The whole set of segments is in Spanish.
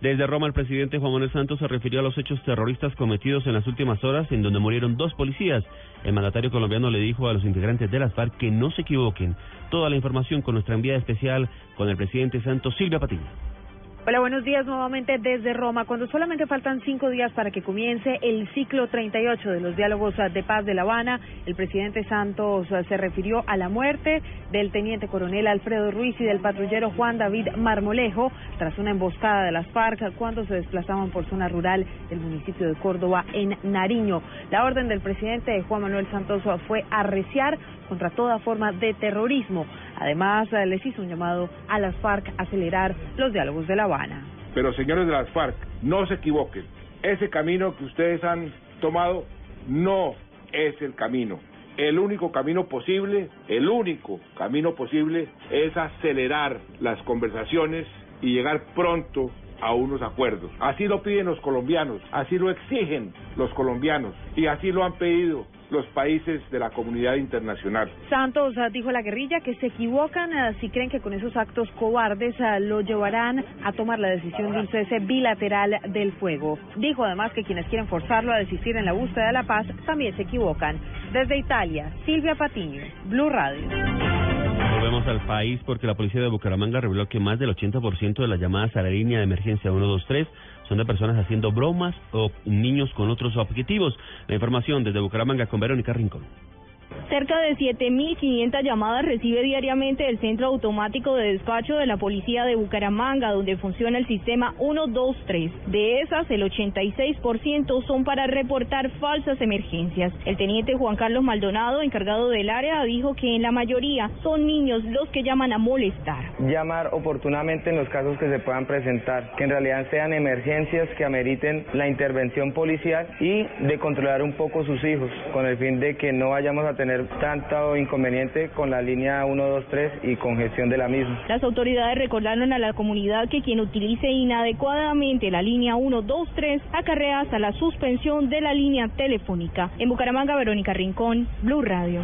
Desde Roma, el presidente Juan Manuel Santos se refirió a los hechos terroristas cometidos en las últimas horas, en donde murieron dos policías. El mandatario colombiano le dijo a los integrantes de las FARC que no se equivoquen. Toda la información con nuestra enviada especial con el presidente Santos, Silvia Patiño. Hola, buenos días nuevamente desde Roma. Cuando solamente faltan cinco días para que comience el ciclo 38 de los diálogos de paz de La Habana, el presidente Santos se refirió a la muerte del teniente coronel Alfredo Ruiz y del patrullero Juan David Marmolejo tras una emboscada de las FARC cuando se desplazaban por zona rural del municipio de Córdoba en Nariño. La orden del presidente Juan Manuel Santos fue arreciar contra toda forma de terrorismo. Además, les hizo un llamado a las FARC a acelerar los diálogos de La Habana. Pero señores de las FARC, no se equivoquen. Ese camino que ustedes han tomado no es el camino. El único camino posible, el único camino posible es acelerar las conversaciones y llegar pronto a unos acuerdos. Así lo piden los colombianos, así lo exigen los colombianos y así lo han pedido los países de la comunidad internacional. Santos ah, dijo a la guerrilla que se equivocan ah, si creen que con esos actos cobardes ah, lo llevarán a tomar la decisión de un cese bilateral del fuego. Dijo además que quienes quieren forzarlo a desistir en la búsqueda de la paz también se equivocan. Desde Italia, Silvia Patiño, Blue Radio. Al país porque la policía de Bucaramanga reveló que más del 80% de las llamadas a la línea de emergencia 123 son de personas haciendo bromas o niños con otros objetivos. La información desde Bucaramanga con Verónica Rincón. Cerca de 7.500 llamadas recibe diariamente el Centro Automático de Despacho de la Policía de Bucaramanga, donde funciona el sistema 123. De esas, el 86% son para reportar falsas emergencias. El teniente Juan Carlos Maldonado, encargado del área, dijo que en la mayoría son niños los que llaman a molestar. Llamar oportunamente en los casos que se puedan presentar, que en realidad sean emergencias que ameriten la intervención policial y de controlar un poco sus hijos, con el fin de que no vayamos a tener tanto inconveniente con la línea 123 y congestión de la misma. Las autoridades recordaron a la comunidad que quien utilice inadecuadamente la línea 123 acarrea hasta la suspensión de la línea telefónica. En Bucaramanga, Verónica Rincón, Blue Radio.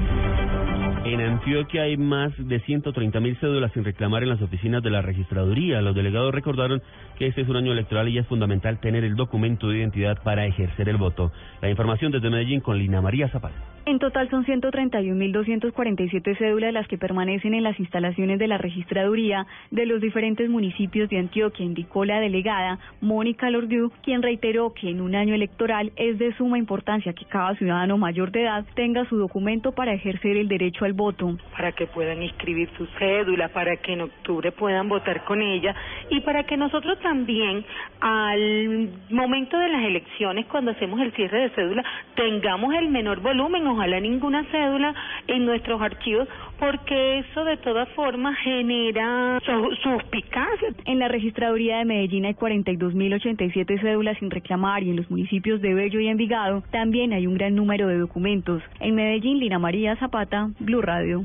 En Antioquia hay más de 130 mil cédulas sin reclamar en las oficinas de la registraduría. Los delegados recordaron que este es un año electoral y es fundamental tener el documento de identidad para ejercer el voto. La información desde Medellín con Lina María Zapata. En total son 131.247 cédulas las que permanecen en las instalaciones de la registraduría de los diferentes municipios de Antioquia, indicó la delegada Mónica Lordiu, quien reiteró que en un año electoral es de suma importancia que cada ciudadano mayor de edad tenga su documento para ejercer el derecho al voto. Para que puedan inscribir su cédula, para que en octubre puedan votar con ella y para que nosotros también al momento de las elecciones, cuando hacemos el cierre de cédula, tengamos el menor volumen ojalá ninguna cédula en nuestros archivos, porque eso de todas formas genera suspicacia. En la registraduría de Medellín hay 42.087 cédulas sin reclamar y en los municipios de Bello y Envigado también hay un gran número de documentos. En Medellín, Lina María Zapata, Blue Radio.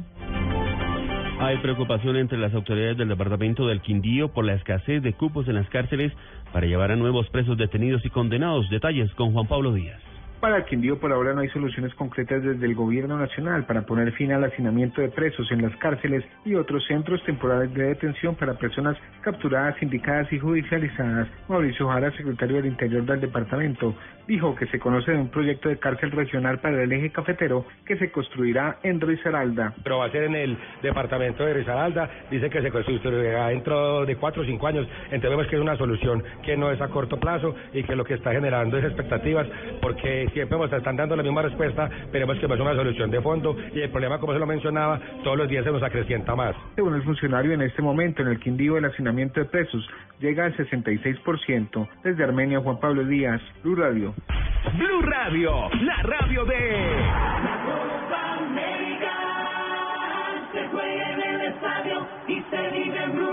Hay preocupación entre las autoridades del departamento del Quindío por la escasez de cupos en las cárceles para llevar a nuevos presos detenidos y condenados. Detalles con Juan Pablo Díaz. Para Quindío por ahora no hay soluciones concretas desde el gobierno nacional para poner fin al hacinamiento de presos en las cárceles y otros centros temporales de detención para personas capturadas, indicadas y judicializadas. Mauricio Jara, secretario del Interior del departamento, dijo que se conoce de un proyecto de cárcel regional para el eje cafetero que se construirá en Risaralda. Pero va a ser en el departamento de Risaralda, dice que se construirá dentro de cuatro o cinco años, entendemos que es una solución que no es a corto plazo y que lo que está generando es expectativas porque siempre nos están dando la misma respuesta, esperemos que es una solución de fondo y el problema, como se lo mencionaba, todos los días se nos acrecienta más. Según el funcionario, en este momento en el Quindío el hacinamiento de presos llega al 66%. Desde Armenia, Juan Pablo Díaz, Blue Radio. Blue Radio, la radio de... se juega en el estadio y se vive en Blue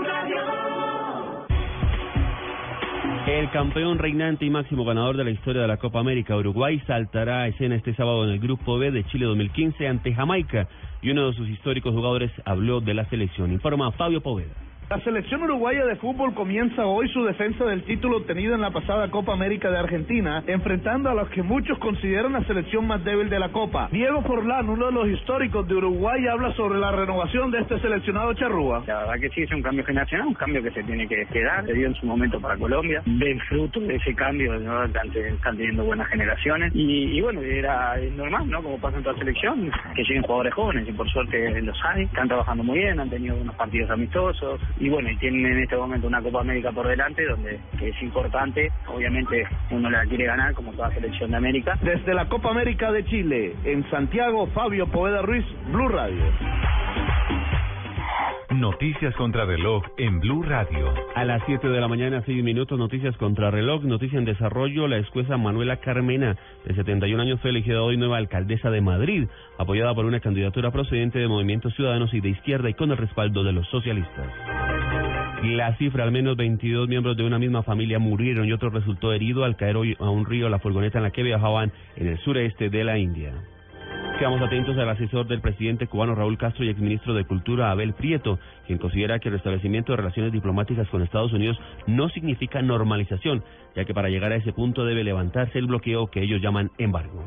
El campeón reinante y máximo ganador de la historia de la Copa América, Uruguay, saltará a escena este sábado en el Grupo B de Chile 2015 ante Jamaica y uno de sus históricos jugadores habló de la selección. Informa Fabio Poveda. La selección uruguaya de fútbol comienza hoy su defensa del título obtenido en la pasada Copa América de Argentina, enfrentando a los que muchos consideran la selección más débil de la Copa. Diego Forlán, uno de los históricos de Uruguay, habla sobre la renovación de este seleccionado charrúa. La verdad que sí, es un cambio generacional, un cambio que se tiene que, dar, se dio en su momento para Colombia, ven fruto de ese cambio, ¿no? están, están teniendo buenas generaciones y, y bueno, era normal, ¿no? Como pasa en toda selección, que lleguen jugadores jóvenes y por suerte los hay, están trabajando muy bien, han tenido unos partidos amistosos y bueno, y tienen en este momento una Copa América por delante donde que es importante, obviamente uno la quiere ganar como toda selección de América. Desde la Copa América de Chile, en Santiago, Fabio Poveda Ruiz, Blue Radio. Noticias contra reloj en Blue Radio. A las 7 de la mañana, 6 minutos, noticias contra reloj, noticia en desarrollo. La escuesa Manuela Carmena, de 71 años, fue elegida hoy nueva alcaldesa de Madrid, apoyada por una candidatura procedente de movimientos ciudadanos y de izquierda y con el respaldo de los socialistas. La cifra, al menos 22 miembros de una misma familia murieron y otro resultó herido al caer hoy a un río la furgoneta en la que viajaban en el sureste de la India. Quedamos atentos al asesor del presidente cubano Raúl Castro y exministro de Cultura Abel Prieto, quien considera que el restablecimiento de relaciones diplomáticas con Estados Unidos no significa normalización, ya que para llegar a ese punto debe levantarse el bloqueo que ellos llaman embargo.